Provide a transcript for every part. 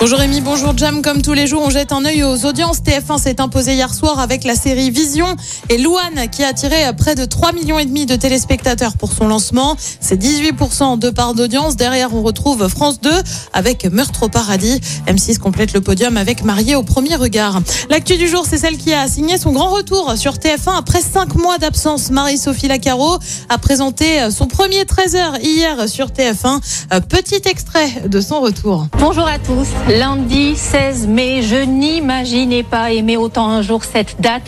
Bonjour Rémi, bonjour Jam. Comme tous les jours, on jette un œil aux audiences. TF1 s'est imposé hier soir avec la série Vision et Louane qui a attiré près de 3 millions de téléspectateurs pour son lancement. C'est 18% de part d'audience. Derrière, on retrouve France 2 avec Meurtre au paradis. M6 complète le podium avec Marié au premier regard. L'actu du jour, c'est celle qui a signé son grand retour sur TF1 après 5 mois d'absence. Marie-Sophie Lacaro a présenté son premier 13h hier sur TF1. Petit extrait de son retour. Bonjour à tous. Lundi 16 mai, je n'imaginais pas aimer autant un jour cette date.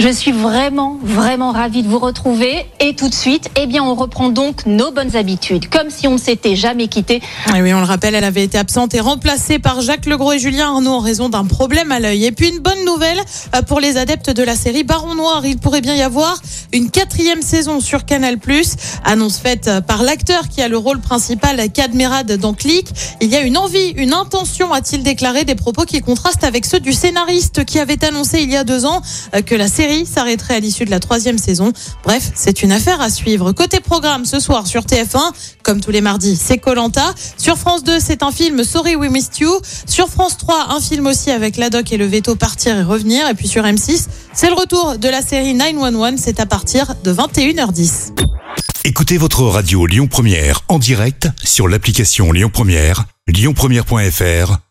Je suis vraiment, vraiment ravie de vous retrouver. Et tout de suite, eh bien, on reprend donc nos bonnes habitudes, comme si on ne s'était jamais quitté. Et oui, on le rappelle, elle avait été absente et remplacée par Jacques Legros et Julien Arnaud en raison d'un problème à l'œil. Et puis une bonne nouvelle euh, pour les adeptes de la série Baron Noir. Il pourrait bien y avoir une quatrième saison sur Canal+. Annonce faite euh, par l'acteur qui a le rôle principal, Cadmerade dans Click. Il y a une envie, une intention, a-t-il déclaré, des propos qui contrastent avec ceux du scénariste qui avait annoncé il y a deux ans euh, que la série s'arrêterait à l'issue de la troisième saison. Bref, c'est une affaire à suivre. Côté programme, ce soir sur TF1, comme tous les mardis, c'est Colanta. Sur France 2, c'est un film Sorry We Missed You. Sur France 3, un film aussi avec Ladoc et le veto Partir et Revenir. Et puis sur M6, c'est le retour de la série 911. C'est à partir de 21h10. Écoutez votre radio Lyon Première en direct sur l'application Lyon Première, lyonpremière.fr